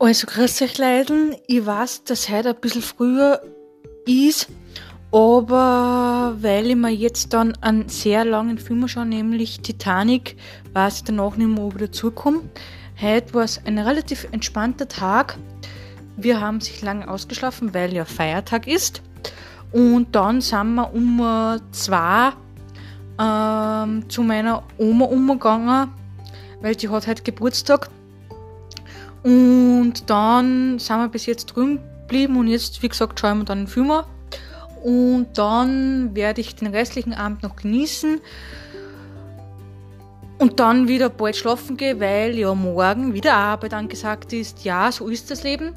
Also, grüß euch Leiden. Ich weiß, dass heute ein bisschen früher ist, aber weil ich mir jetzt dann einen sehr langen Film schaue, nämlich Titanic, weiß ich danach nicht mehr, ob ich dazukomme. Heute war es ein relativ entspannter Tag. Wir haben sich lange ausgeschlafen, weil ja Feiertag ist. Und dann sind wir um zwei ähm, zu meiner Oma umgegangen, weil die hat heute Geburtstag. Und dann sind wir bis jetzt drüben geblieben und jetzt, wie gesagt, schauen wir dann den Film an. Und dann werde ich den restlichen Abend noch genießen und dann wieder bald schlafen gehen, weil ja morgen wieder Arbeit angesagt ist. Ja, so ist das Leben.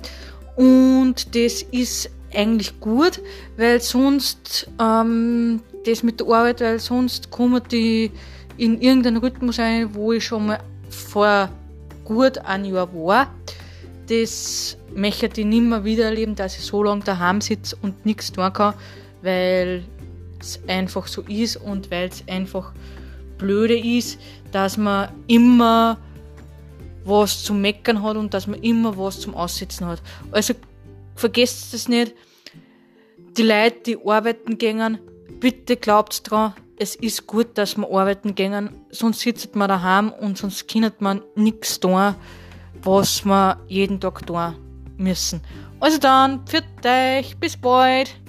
Und das ist eigentlich gut, weil sonst ähm, das mit der Arbeit, weil sonst kommen die in irgendeinen Rhythmus ein, wo ich schon mal vor gut ein Jahr war. Das möchte ich nicht mehr wieder erleben, dass ich so lange daheim sitze und nichts tun kann, weil es einfach so ist und weil es einfach blöde ist, dass man immer was zum Meckern hat und dass man immer was zum Aussitzen hat. Also vergesst es nicht, die Leute, die arbeiten gehen, bitte glaubt dran, es ist gut, dass wir arbeiten gehen, sonst sitzt man daheim und sonst kann man nichts tun, was wir jeden Tag tun müssen. Also dann, für euch, bis bald!